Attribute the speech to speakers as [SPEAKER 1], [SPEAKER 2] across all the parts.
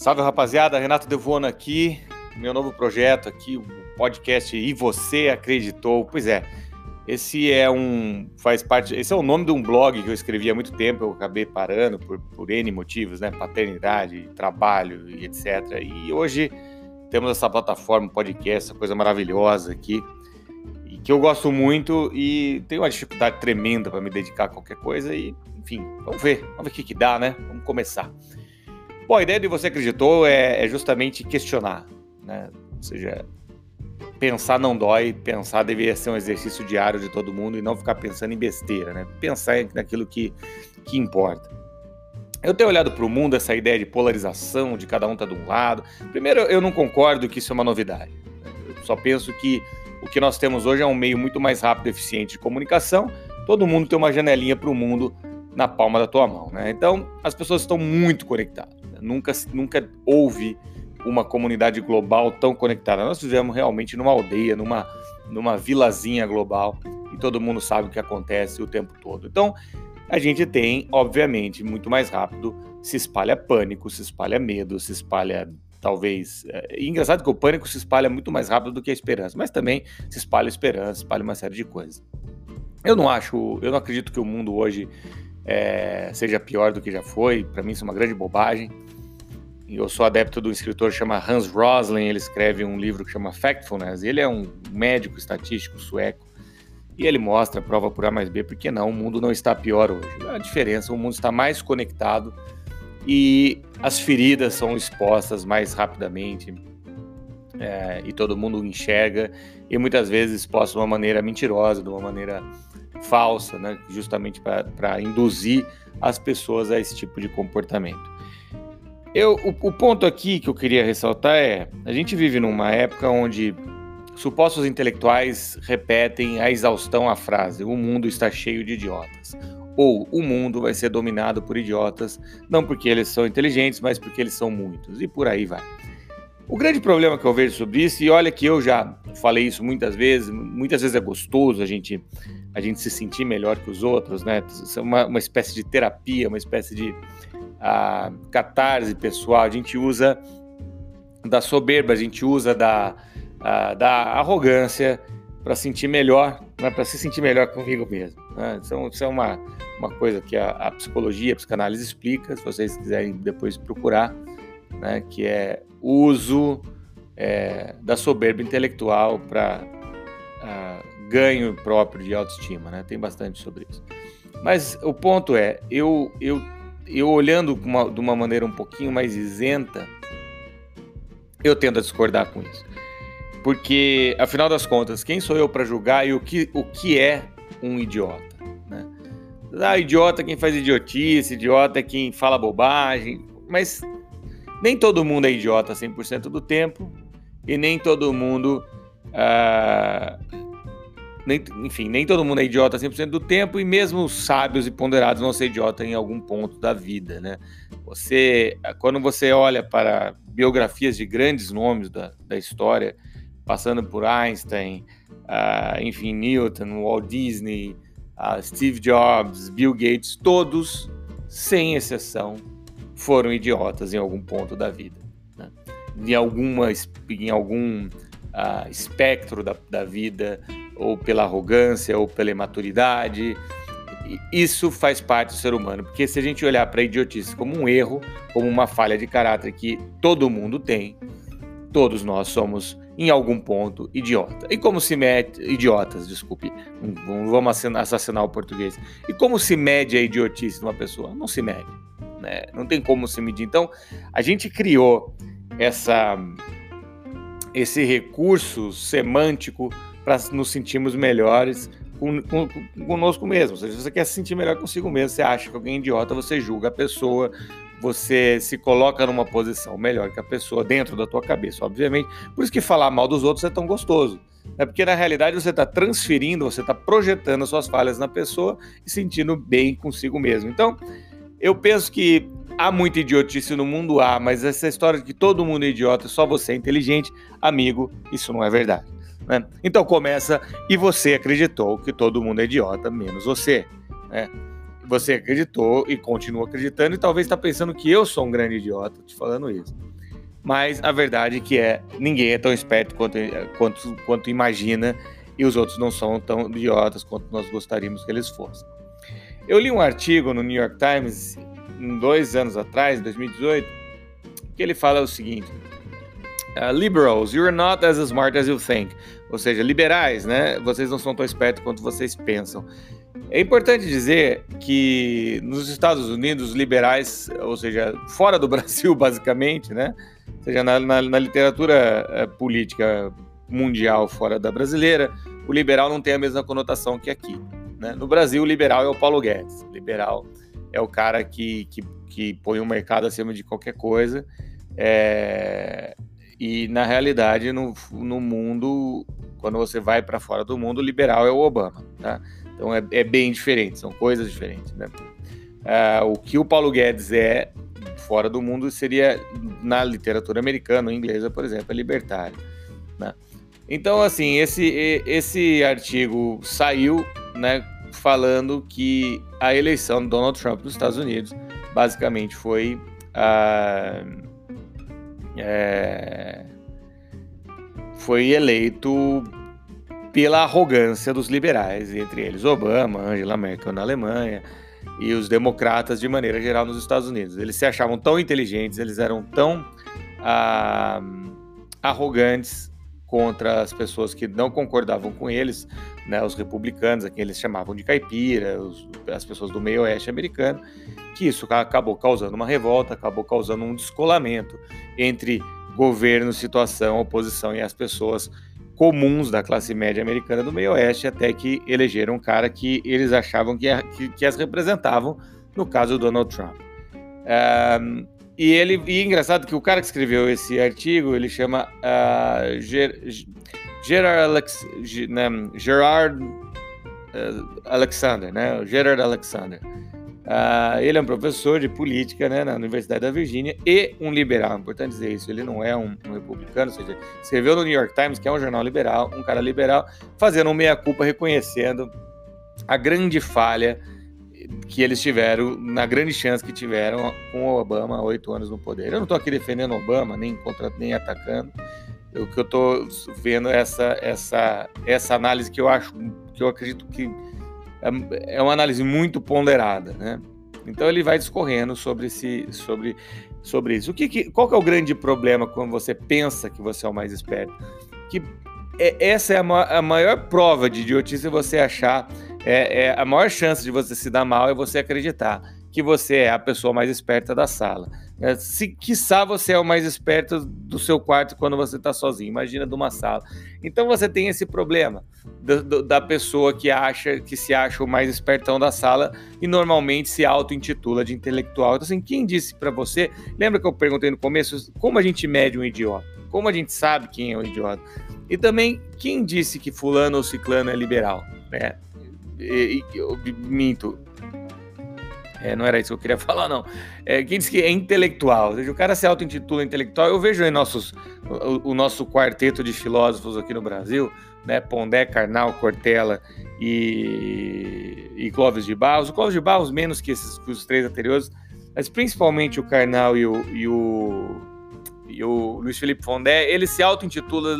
[SPEAKER 1] Salve rapaziada, Renato Devona aqui, meu novo projeto aqui, o podcast E Você Acreditou. Pois é, esse é um. faz parte. Esse é o nome de um blog que eu escrevi há muito tempo, eu acabei parando por, por N motivos, né? Paternidade, trabalho e etc. E hoje temos essa plataforma, podcast, essa coisa maravilhosa aqui, e que eu gosto muito e tenho uma dificuldade tremenda para me dedicar a qualquer coisa. E, enfim, vamos ver, vamos ver o que, que dá, né? Vamos começar. Bom, a ideia de você acreditou é, é justamente questionar, né? Ou seja, pensar não dói, pensar deveria ser um exercício diário de todo mundo e não ficar pensando em besteira, né? Pensar naquilo que, que importa. Eu tenho olhado para o mundo essa ideia de polarização, de cada um tá de um lado. Primeiro, eu não concordo que isso é uma novidade. Eu só penso que o que nós temos hoje é um meio muito mais rápido e eficiente de comunicação. Todo mundo tem uma janelinha para o mundo na palma da tua mão, né? Então, as pessoas estão muito conectadas. Nunca, nunca houve uma comunidade global tão conectada. Nós vivemos realmente numa aldeia, numa, numa vilazinha global e todo mundo sabe o que acontece o tempo todo. Então, a gente tem, obviamente, muito mais rápido, se espalha pânico, se espalha medo, se espalha talvez. É, engraçado que o pânico se espalha muito mais rápido do que a esperança, mas também se espalha esperança, se espalha uma série de coisas. Eu não acho, eu não acredito que o mundo hoje é, seja pior do que já foi. Para mim, isso é uma grande bobagem. Eu sou adepto do escritor chama Hans Rosling. Ele escreve um livro que chama Factfulness. Ele é um médico estatístico sueco e ele mostra, prova por A mais B, porque não, o mundo não está pior hoje. A diferença, o mundo está mais conectado e as feridas são expostas mais rapidamente é, e todo mundo enxerga e muitas vezes exposta de uma maneira mentirosa, de uma maneira falsa, né? justamente para induzir as pessoas a esse tipo de comportamento. Eu, o, o, ponto aqui que eu queria ressaltar é: a gente vive numa época onde supostos intelectuais repetem a exaustão a frase: o mundo está cheio de idiotas. Ou o mundo vai ser dominado por idiotas, não porque eles são inteligentes, mas porque eles são muitos. E por aí vai. O grande problema que eu vejo sobre isso, e olha que eu já falei isso muitas vezes, muitas vezes é gostoso a gente, a gente se sentir melhor que os outros, né? Isso é uma, uma espécie de terapia, uma espécie de a, catarse pessoal, a gente usa da soberba, a gente usa da, a, da arrogância para sentir melhor, né? para se sentir melhor comigo mesmo. Né? É, isso é uma, uma coisa que a, a psicologia, a psicanálise explica, se vocês quiserem depois procurar né, que é uso é, da soberba intelectual para ganho próprio de autoestima. Né? Tem bastante sobre isso. Mas o ponto é, eu, eu, eu olhando uma, de uma maneira um pouquinho mais isenta, eu tendo a discordar com isso. Porque, afinal das contas, quem sou eu para julgar e o que, o que é um idiota? Né? Ah, idiota é quem faz idiotice, idiota é quem fala bobagem, mas nem todo mundo é idiota 100% do tempo e nem todo mundo. Uh, nem, enfim, nem todo mundo é idiota 100% do tempo e mesmo os sábios e ponderados vão ser idiota em algum ponto da vida, né? Você, quando você olha para biografias de grandes nomes da, da história, passando por Einstein, uh, enfim, Newton, Walt Disney, uh, Steve Jobs, Bill Gates, todos, sem exceção, foram idiotas em algum ponto da vida. Né? Em, alguma, em algum uh, espectro da, da vida, ou pela arrogância, ou pela imaturidade. Isso faz parte do ser humano, porque se a gente olhar para a idiotice como um erro, como uma falha de caráter que todo mundo tem, todos nós somos em algum ponto idiota. E como se mede idiotas, desculpe, vamos assassinar o português. E como se mede a idiotice de uma pessoa? Não se mede né? Não tem como se medir. Então, a gente criou essa esse recurso semântico para nos sentirmos melhores com, conosco mesmo. Ou seja, se você quer se sentir melhor consigo mesmo, você acha que alguém é idiota, você julga a pessoa, você se coloca numa posição melhor que a pessoa dentro da tua cabeça, obviamente. Por isso que falar mal dos outros é tão gostoso. É porque na realidade você está transferindo, você está projetando as suas falhas na pessoa e sentindo bem consigo mesmo. Então, eu penso que há muita idiotice no mundo, há, mas essa história de que todo mundo é idiota, só você é inteligente, amigo, isso não é verdade. Né? Então começa e você acreditou que todo mundo é idiota, menos você. Né? você acreditou e continua acreditando, e talvez está pensando que eu sou um grande idiota te falando isso. Mas a verdade é que é ninguém é tão esperto quanto, quanto, quanto imagina, e os outros não são tão idiotas quanto nós gostaríamos que eles fossem. Eu li um artigo no New York Times dois anos atrás, em 2018, que ele fala o seguinte: uh, Liberals, you're not as smart as you think. Ou seja, liberais, né? Vocês não são tão espertos quanto vocês pensam. É importante dizer que nos Estados Unidos, os liberais, ou seja, fora do Brasil, basicamente, né? Ou seja, na, na, na literatura uh, política mundial fora da brasileira, o liberal não tem a mesma conotação que aqui. Né? No Brasil, o liberal é o Paulo Guedes. Liberal é o cara que, que, que põe o mercado acima de qualquer coisa. É... E, na realidade, no, no mundo, quando você vai para fora do mundo, liberal é o Obama. Tá? Então, é, é bem diferente, são coisas diferentes. Né? É, o que o Paulo Guedes é fora do mundo seria, na literatura americana inglesa, por exemplo, é libertário. Né? Então, assim, esse, esse artigo saiu, né, falando que a eleição do Donald Trump nos Estados Unidos basicamente foi ah, é, foi eleito pela arrogância dos liberais, entre eles Obama, Angela Merkel na Alemanha e os democratas de maneira geral nos Estados Unidos. Eles se achavam tão inteligentes, eles eram tão ah, arrogantes contra as pessoas que não concordavam com eles, né, os republicanos, a quem eles chamavam de caipira, os, as pessoas do meio oeste americano, que isso acabou causando uma revolta, acabou causando um descolamento entre governo, situação, oposição e as pessoas comuns da classe média americana do meio oeste, até que elegeram um cara que eles achavam que, que, que as representavam, no caso Donald Trump. Um, e ele e engraçado que o cara que escreveu esse artigo, ele chama uh, Ger, Gerard, Alex, né, Gerard uh, Alexander, né? Gerard Alexander. Uh, ele é um professor de política né, na Universidade da Virgínia e um liberal. É importante dizer isso. Ele não é um, um, republicano, ou seja, escreveu no New York Times, que é um jornal liberal, um cara liberal, fazendo um meia-culpa, reconhecendo a grande falha que eles tiveram, na grande chance que tiveram com o Obama oito anos no poder. Eu não estou aqui defendendo Obama, nem contra, nem atacando. O que eu estou vendo é essa, essa, essa análise que eu acho, que eu acredito que é, é uma análise muito ponderada, né? Então ele vai discorrendo sobre, esse, sobre, sobre isso. O que, que, qual que é o grande problema quando você pensa que você é o mais esperto? Que é, essa é a, ma a maior prova de idiotice você achar é, é, a maior chance de você se dar mal é você acreditar que você é a pessoa mais esperta da sala. É, se quiçá você é o mais esperto do seu quarto quando você está sozinho, imagina de uma sala. Então você tem esse problema do, do, da pessoa que acha que se acha o mais espertão da sala e normalmente se auto-intitula de intelectual. Então, assim, quem disse para você? Lembra que eu perguntei no começo como a gente mede um idiota? Como a gente sabe quem é um idiota? E também quem disse que fulano ou ciclano é liberal? Né? e, eu minto. É, não era isso que eu queria falar, não. É, quem diz que é intelectual, ou seja, o cara se auto-intitula intelectual, eu vejo em nossos, o, o, nosso quarteto de filósofos aqui no Brasil, né, Pondé, Karnal, Cortella e, e Clóvis de Barros. O Clóvis de Barros menos que, esses, que os três anteriores, mas principalmente o Karnal e o, e o, e o Luiz Felipe Pondé, ele se auto-intitula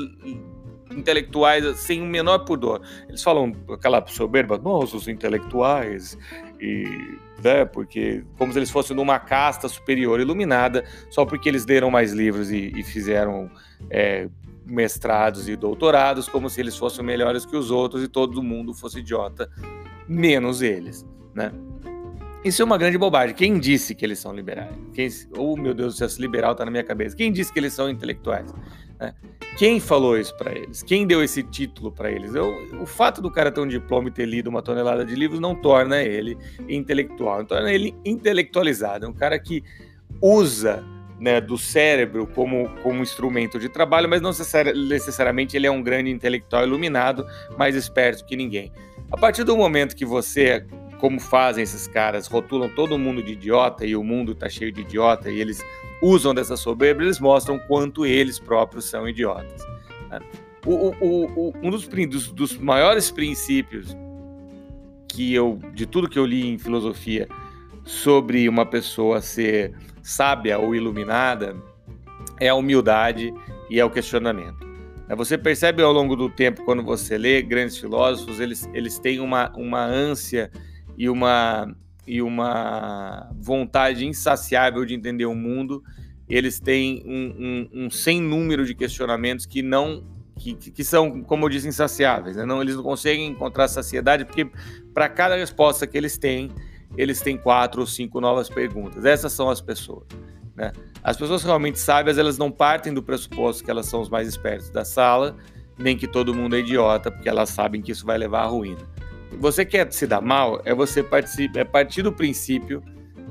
[SPEAKER 1] intelectuais sem o menor pudor. Eles falam aquela soberba, nós, os intelectuais, e, né, porque como se eles fossem numa casta superior iluminada, só porque eles leram mais livros e, e fizeram é, mestrados e doutorados, como se eles fossem melhores que os outros e todo mundo fosse idiota, menos eles, né? Isso é uma grande bobagem. Quem disse que eles são liberais? Quem, oh, meu Deus, se liberal está na minha cabeça. Quem disse que eles são intelectuais? Né? Quem falou isso para eles? Quem deu esse título para eles? Eu, o fato do cara ter um diploma e ter lido uma tonelada de livros não torna ele intelectual, torna ele intelectualizado. É um cara que usa né, do cérebro como, como instrumento de trabalho, mas não necessariamente ele é um grande intelectual iluminado, mais esperto que ninguém. A partir do momento que você, como fazem esses caras, rotulam todo mundo de idiota e o mundo está cheio de idiota e eles usam dessa soberba, eles mostram quanto eles próprios são idiotas. O, o, o, um dos, dos, dos, maiores princípios que eu, de tudo que eu li em filosofia sobre uma pessoa ser sábia ou iluminada, é a humildade e é o questionamento. Né, você percebe ao longo do tempo, quando você lê grandes filósofos, eles, eles têm uma, uma ânsia e uma, e uma vontade insaciável de entender o mundo. Eles têm um, um, um sem número de questionamentos que não que, que, são, como eu disse, insaciáveis. Né? Não, eles não conseguem encontrar saciedade porque para cada resposta que eles têm, eles têm quatro ou cinco novas perguntas. Essas são as pessoas. Né? As pessoas realmente sábias, elas não partem do pressuposto que elas são os mais espertos da sala, nem que todo mundo é idiota, porque elas sabem que isso vai levar à ruína. Você quer se dar mal, é você partir, é partir do princípio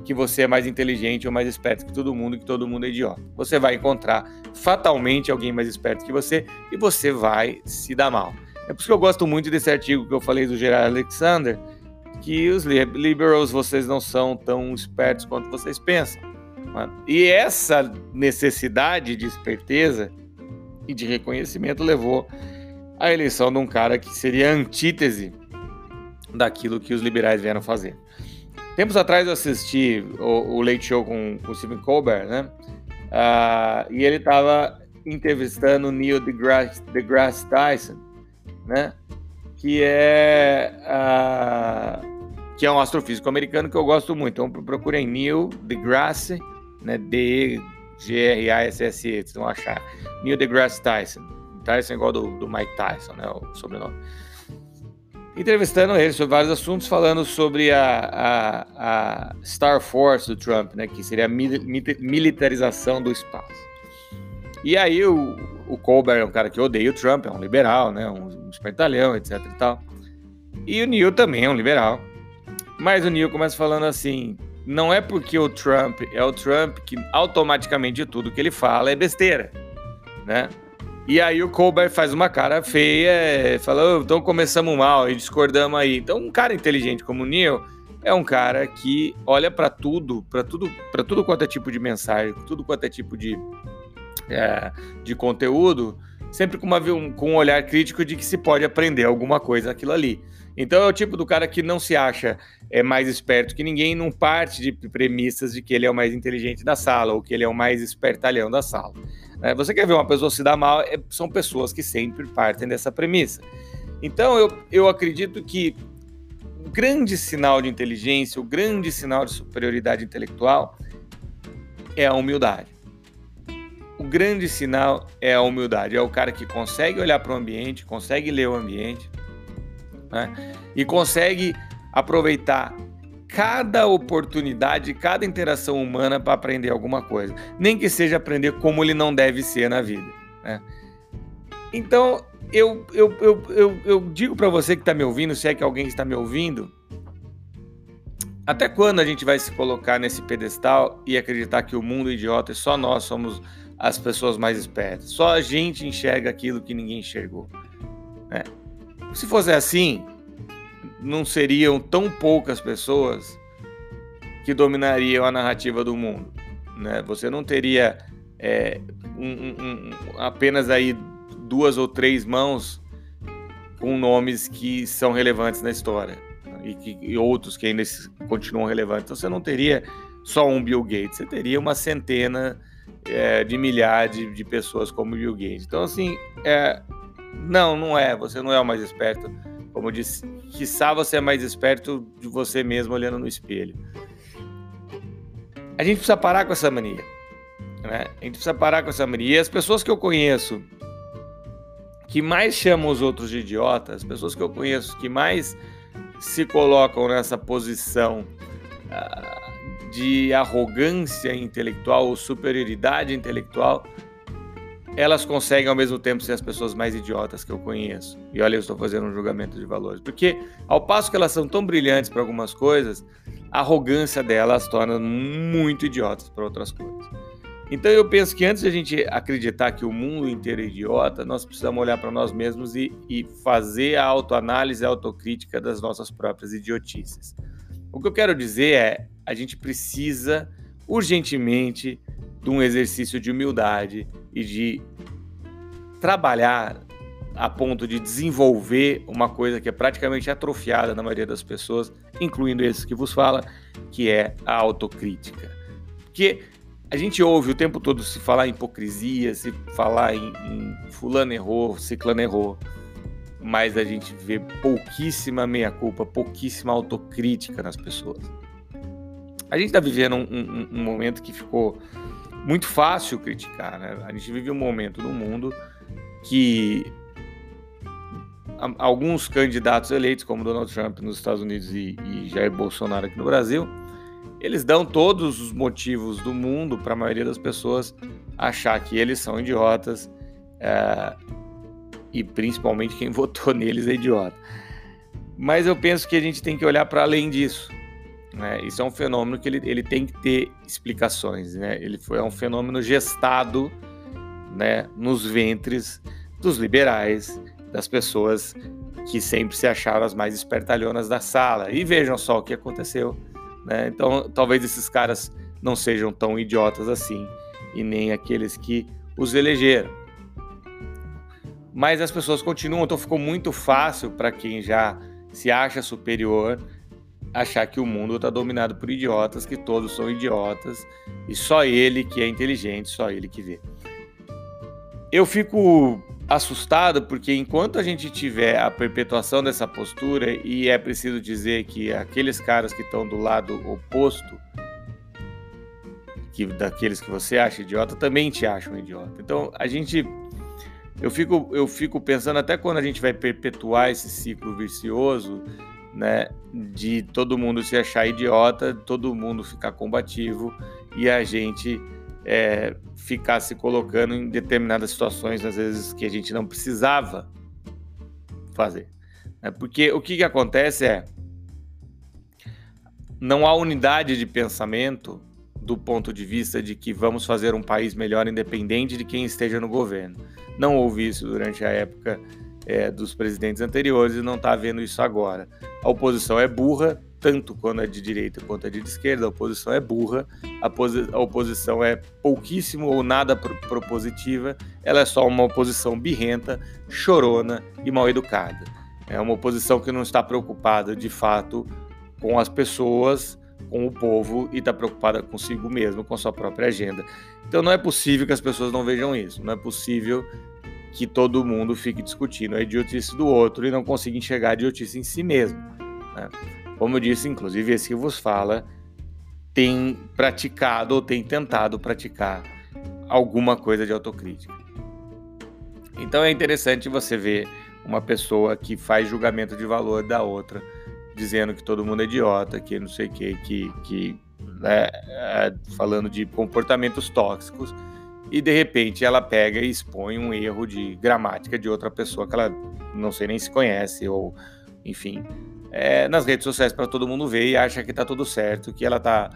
[SPEAKER 1] que você é mais inteligente ou mais esperto que todo mundo, que todo mundo é idiota. Você vai encontrar fatalmente alguém mais esperto que você e você vai se dar mal. É por isso que eu gosto muito desse artigo que eu falei do Gerard Alexander, que os liberals vocês não são tão espertos quanto vocês pensam. E essa necessidade de esperteza e de reconhecimento levou à eleição de um cara que seria antítese daquilo que os liberais vieram fazer. Tempos atrás eu assisti o, o Late Show com, com o Stephen Colbert, né? Uh, e ele estava entrevistando Neil deGrasse, deGrasse Tyson, né? Que é uh, que é um astrofísico americano que eu gosto muito. Então procurem Neil deGrasse né? D-G-R-A-S-S-E, vocês vão achar. Neil deGrasse Tyson. Tyson é igual do, do Mike Tyson, né? O sobrenome. Entrevistando ele sobre vários assuntos, falando sobre a, a, a Star Force do Trump, né? Que seria a militarização do espaço. E aí o, o Colbert é um cara que odeia o Trump, é um liberal, né? Um, um espertalhão, etc e tal. E o Neil também é um liberal. Mas o Neil começa falando assim: não é porque o Trump é o Trump que automaticamente tudo que ele fala é besteira, né? E aí o Colbert faz uma cara feia, fala, oh, então começamos mal e discordamos aí. Então um cara inteligente como o Neil é um cara que olha para tudo, para tudo, para tudo quanto é tipo de mensagem, tudo quanto é tipo de é, de conteúdo, sempre com, uma, com um olhar crítico de que se pode aprender alguma coisa aquilo ali. Então é o tipo do cara que não se acha é, mais esperto que ninguém, não parte de premissas de que ele é o mais inteligente da sala ou que ele é o mais espertalhão da sala. É, você quer ver uma pessoa se dar mal? É, são pessoas que sempre partem dessa premissa. Então eu, eu acredito que o grande sinal de inteligência, o grande sinal de superioridade intelectual é a humildade. O grande sinal é a humildade. É o cara que consegue olhar para o ambiente, consegue ler o ambiente, né? E consegue aproveitar cada oportunidade, cada interação humana para aprender alguma coisa, nem que seja aprender como ele não deve ser na vida. Né? Então, eu, eu, eu, eu, eu digo para você que está me ouvindo, se é que alguém está me ouvindo, até quando a gente vai se colocar nesse pedestal e acreditar que o mundo é idiota e só nós somos as pessoas mais espertas? Só a gente enxerga aquilo que ninguém enxergou. Né? Se fosse assim, não seriam tão poucas pessoas que dominariam a narrativa do mundo. Né? Você não teria é, um, um, apenas aí duas ou três mãos com nomes que são relevantes na história e, que, e outros que ainda continuam relevantes. Então você não teria só um Bill Gates, você teria uma centena é, de milhares de, de, pessoas como Bill Gates. Então assim, é, não, não é. Você não é o mais esperto. Como eu disse, quiçá você é mais esperto de você mesmo olhando no espelho. A gente precisa parar com essa mania. Né? A gente precisa parar com essa mania. E as pessoas que eu conheço que mais chamam os outros de idiotas, as pessoas que eu conheço que mais se colocam nessa posição uh, de arrogância intelectual ou superioridade intelectual, elas conseguem ao mesmo tempo ser as pessoas mais idiotas que eu conheço. E olha, eu estou fazendo um julgamento de valores. Porque ao passo que elas são tão brilhantes para algumas coisas, a arrogância delas torna muito idiotas para outras coisas. Então eu penso que antes de a gente acreditar que o mundo inteiro é idiota, nós precisamos olhar para nós mesmos e, e fazer a autoanálise, a autocrítica das nossas próprias idiotices. O que eu quero dizer é, a gente precisa urgentemente de um exercício de humildade e de trabalhar a ponto de desenvolver uma coisa que é praticamente atrofiada na maioria das pessoas, incluindo esses que vos fala, que é a autocrítica. Porque a gente ouve o tempo todo se falar em hipocrisia, se falar em, em fulano errou, ciclano errou, mas a gente vê pouquíssima meia-culpa, pouquíssima autocrítica nas pessoas. A gente está vivendo um, um, um, momento que ficou muito fácil criticar, né? A gente vive um momento no mundo que alguns candidatos eleitos, como Donald Trump nos Estados Unidos e, e Jair Bolsonaro aqui no Brasil, eles dão todos os motivos do mundo para a maioria das pessoas achar que eles são idiotas é, e principalmente quem votou neles é idiota. Mas eu penso que a gente tem que olhar para além disso. Né? Isso é um fenômeno que ele, ele tem que ter explicações. Né? Ele foi é um fenômeno gestado né, nos ventres dos liberais, das pessoas que sempre se acharam as mais espertalhonas da sala. E vejam só o que aconteceu. Né? Então, talvez esses caras não sejam tão idiotas assim, e nem aqueles que os elegeram. Mas as pessoas continuam, então ficou muito fácil para quem já se acha superior achar que o mundo está dominado por idiotas, que todos são idiotas e só ele que é inteligente, só ele que vê. Eu fico assustado porque enquanto a gente tiver a perpetuação dessa postura e é preciso dizer que aqueles caras que estão do lado oposto que daqueles que você acha idiota também te acham idiota. Então a gente eu fico eu fico pensando até quando a gente vai perpetuar esse ciclo vicioso, né, de todo mundo se achar idiota, todo mundo ficar combativo e a gente é, ficar se colocando em determinadas situações, às vezes, que a gente não precisava fazer. Né? Porque o que, que acontece é. Não há unidade de pensamento do ponto de vista de que vamos fazer um país melhor independente de quem esteja no governo. Não houve isso durante a época é, dos presidentes anteriores e não está havendo isso agora. A oposição é burra, tanto quando é de direita quanto é de esquerda, a oposição é burra, a, posi a oposição é pouquíssimo ou nada pro propositiva, ela é só uma oposição birrenta, chorona e mal educada. É uma oposição que não está preocupada de fato com as pessoas, com o povo e está preocupada consigo mesmo, com sua própria agenda. Então não é possível que as pessoas não vejam isso, não é possível que todo mundo fique discutindo a idiotice do outro e não consiga enxergar a idiotice em si mesmo. Né? Como eu disse, inclusive, esse que vos fala tem praticado ou tem tentado praticar alguma coisa de autocrítica. Então é interessante você ver uma pessoa que faz julgamento de valor da outra, dizendo que todo mundo é idiota, que não sei o que, que, que né, é, falando de comportamentos tóxicos, e de repente ela pega e expõe um erro de gramática de outra pessoa que ela não sei nem se conhece, ou enfim, é, nas redes sociais para todo mundo ver e acha que está tudo certo, que ela tá.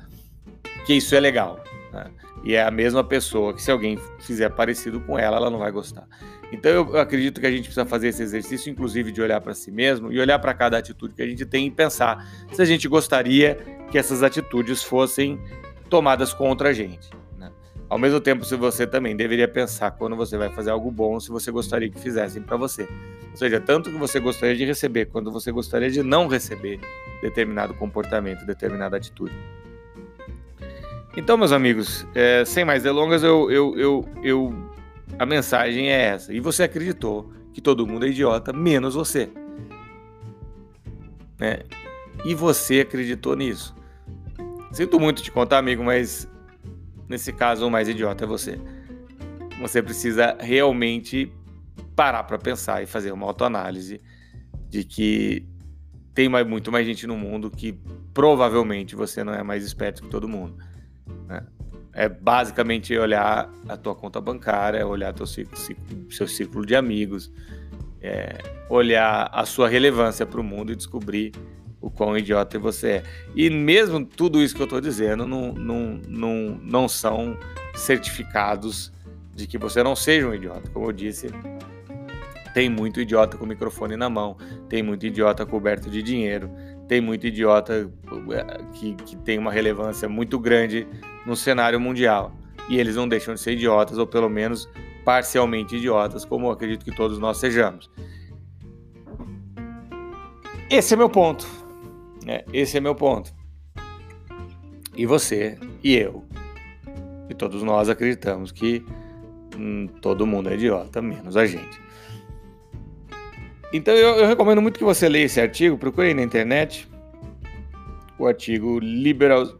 [SPEAKER 1] que isso é legal. Né? E é a mesma pessoa que, se alguém fizer parecido com ela, ela não vai gostar. Então eu acredito que a gente precisa fazer esse exercício, inclusive de olhar para si mesmo e olhar para cada atitude que a gente tem e pensar se a gente gostaria que essas atitudes fossem tomadas contra a gente. Ao mesmo tempo, se você também deveria pensar quando você vai fazer algo bom, se você gostaria que fizessem para você. Ou seja, tanto que você gostaria de receber quanto você gostaria de não receber determinado comportamento, determinada atitude. Então, meus amigos, é, sem mais delongas, eu, eu, eu, eu, a mensagem é essa. E você acreditou que todo mundo é idiota, menos você. Né? E você acreditou nisso. Sinto muito te contar, amigo, mas nesse caso o mais idiota é você. Você precisa realmente parar para pensar e fazer uma autoanálise de que tem mais, muito mais gente no mundo que provavelmente você não é mais esperto que todo mundo. Né? É basicamente olhar a tua conta bancária, olhar teu ciclo, ciclo, seu círculo de amigos, é, olhar a sua relevância para o mundo e descobrir o quão idiota você é. E mesmo tudo isso que eu estou dizendo não, não, não, não são certificados de que você não seja um idiota. Como eu disse, tem muito idiota com o microfone na mão, tem muito idiota coberto de dinheiro, tem muito idiota eh, que, que tem uma relevância muito grande no cenário mundial. E eles não deixam de ser idiotas, ou pelo menos parcialmente idiotas, como eu acredito que todos nós sejamos. Esse é meu ponto. Né? Esse é meu ponto. E você e eu e todos nós acreditamos que hum, todo mundo é idiota, menos a gente. Então eu, eu, recomendo muito que você leia esse artigo, procure na internet o artigo Liberals,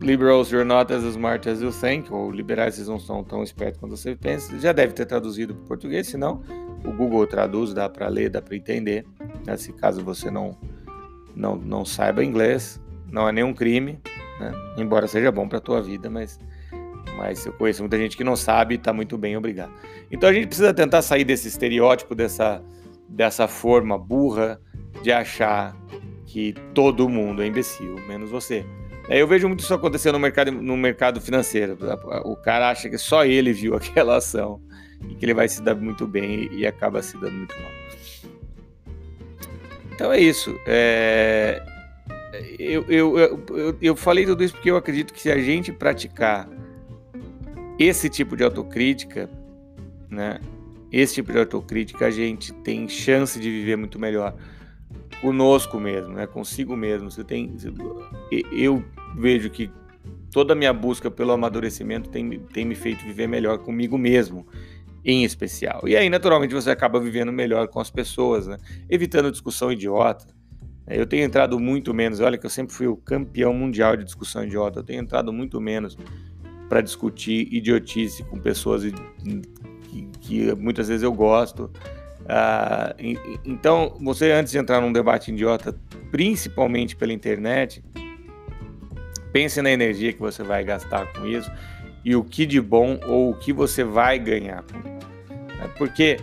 [SPEAKER 1] Liberals You're Not As Smart As You Think, ou Liberais Vocês Não São Tão Espertos Quanto Você Pensa. Já deve ter traduzido para português, senão o Google traduz, dá para ler, dá para entender. Né? Se caso você não, não, não saiba inglês, não é nenhum crime, né? embora seja bom para a tua vida, mas mas eu conheço muita gente que não sabe e está muito bem, obrigado. Então a gente precisa tentar sair desse estereótipo, dessa, dessa forma burra de achar que todo mundo é imbecil, menos você. É, eu vejo muito isso acontecer no mercado, no mercado financeiro. O cara acha que só ele viu aquela ação e que ele vai se dar muito bem e acaba se dando muito mal. Então é isso. É... Eu, eu, eu, eu, falei tudo isso porque eu acredito que se a gente praticar esse tipo de autocrítica, né? Esse tipo de autocrítica a gente tem chance de viver muito melhor conosco mesmo, né? Consigo mesmo. Você tem, eu vejo que toda a minha busca pelo amadurecimento tem, tem me feito viver melhor comigo mesmo, em especial. E aí, naturalmente, você acaba vivendo melhor com as pessoas, né? Evitando discussão idiota. Eu tenho entrado muito menos. Olha que eu sempre fui o campeão mundial de discussão idiota. Eu tenho entrado muito menos para discutir idiotice com pessoas que, que, muitas vezes eu gosto. Ah, então, você antes de entrar num debate idiota, principalmente pela internet, pense na energia que você vai gastar com isso e o que de bom ou o que você vai ganhar com isso. Né? Porque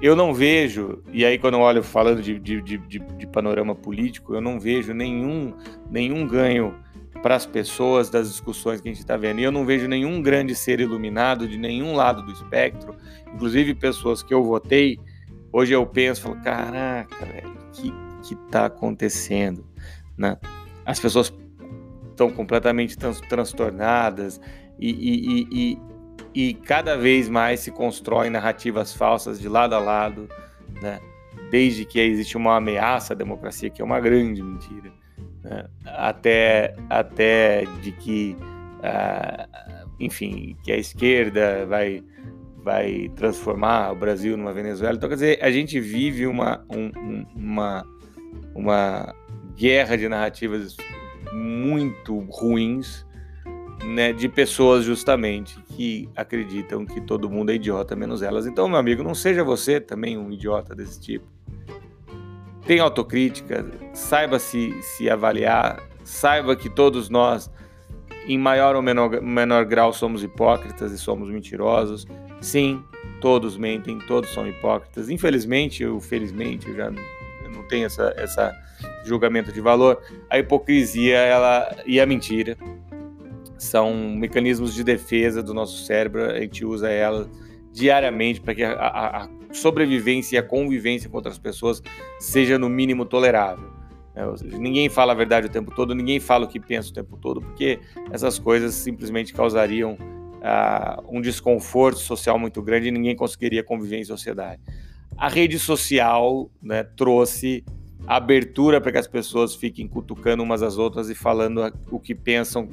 [SPEAKER 1] eu não vejo, e aí quando eu olho falando de, de, de, de panorama político, eu não vejo nenhum, nenhum ganho para as pessoas das discussões que a gente está vendo. E eu não vejo nenhum grande ser iluminado de nenhum lado do espectro, inclusive pessoas que eu votei. Hoje eu penso, falo, caraca, velho, o que que está acontecendo, né? As pessoas estão completamente trans transtornadas e, e, e, e, cada vez mais se constroem narrativas falsas de lado a lado, né? Desde que existe uma ameaça à democracia, que é uma grande mentira né? até, até de que, uh, enfim, que a esquerda vai, vai transformar o Brasil numa Venezuela. Então, quer dizer, a gente vive uma, um, uma, uma guerra de narrativas muito ruins né, de pessoas justamente que acreditam que todo mundo é idiota menos elas. Então, meu amigo, não seja você também um idiota desse tipo tenha autocrítica, saiba se, se avaliar, saiba que todos nós, em maior ou menor, menor grau, somos hipócritas e somos mentirosos. Sim, todos mentem, todos são hipócritas. Infelizmente, ou felizmente, eu já não tenho essa, essa julgamento de valor. A hipocrisia ela, e a mentira são mecanismos de defesa do nosso cérebro, a gente usa ela diariamente para que a, a, a, sobrevivência e a convivência com outras pessoas seja no mínimo tolerável. Né? ninguém fala a verdade o tempo todo, ninguém fala o que pensa o tempo todo, porque essas coisas simplesmente causariam uh, um desconforto social muito grande e ninguém conseguiria conviver em sociedade. A rede social né, trouxe abertura para que as pessoas fiquem cutucando umas às outras e falando o que pensam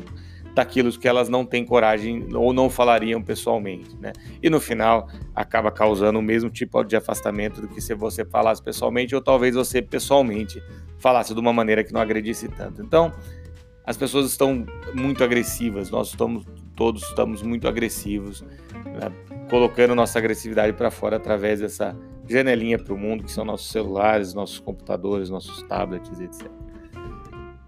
[SPEAKER 1] daquilo que elas não têm coragem ou não falariam pessoalmente, né? E no final acaba causando o mesmo tipo de afastamento do que se você falasse pessoalmente ou talvez você pessoalmente falasse de uma maneira que não agredisse tanto. Então, as pessoas estão muito agressivas, nós estamos todos estamos muito agressivos, né? colocando nossa agressividade para fora através dessa janelinha para o mundo que são nossos celulares, nossos computadores, nossos tablets, etc.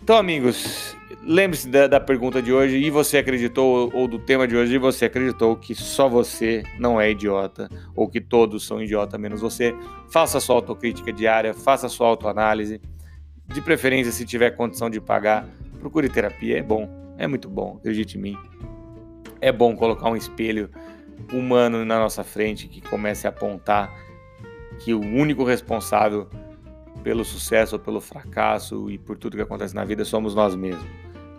[SPEAKER 1] Então, amigos, lembre-se da, da, pergunta de hoje. E você acreditou, ou do tema de hoje, e você acreditou que só você não é idiota, ou que todos são idiota menos você. Faça sua autocrítica diária, faça sua autoanálise. De preferência, se tiver condição de pagar, procure terapia. É bom, é muito bom, acredite em mim. É bom colocar um espelho humano na nossa frente que comece a apontar que o único responsável pelo sucesso ou pelo fracasso e por tudo que acontece na vida somos nós mesmos.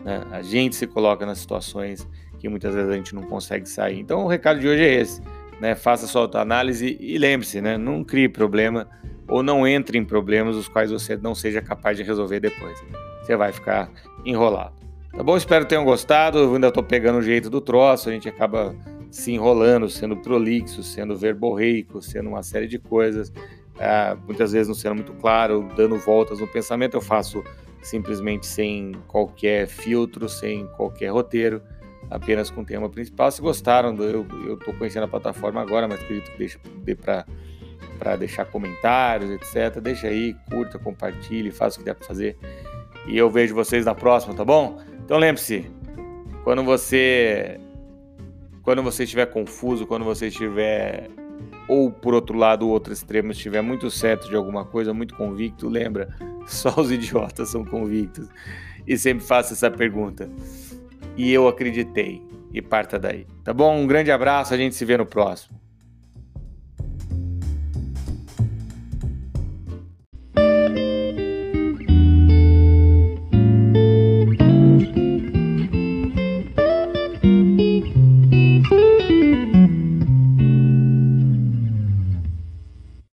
[SPEAKER 1] Né? A gente se coloca nas situações que muitas vezes a gente não consegue sair. Então o recado de hoje é esse. né? Faça sua autoanálise e lembre-se, né? Não crie problema ou não entre em problemas os quais você não seja capaz de resolver depois. Você vai ficar enrolado. Tá bom? Espero que tenham gostado. Eu ainda estou pegando o jeito do troço, a gente acaba se enrolando, sendo prolixo, sendo verborreico, sendo uma série de coisas. É, muitas vezes não sendo muito claro, dando voltas no pensamento. Eu faço simplesmente sem qualquer filtro, sem qualquer roteiro apenas com o tema principal. Se gostaram, eu estou conhecendo a plataforma agora, mas acredito que deixa, dê para deixar comentários, etc. Deixa aí, curta, compartilhe, faça o que der para fazer. E eu vejo vocês na próxima, tá bom? Então lembre-se, quando você quando você estiver confuso, quando você estiver ou por outro lado, o outro extremo estiver muito certo de alguma coisa, muito convicto, lembra, só os idiotas são convictos. E sempre faça essa pergunta e eu acreditei. E parta daí. Tá bom? Um grande abraço, a gente se vê no próximo.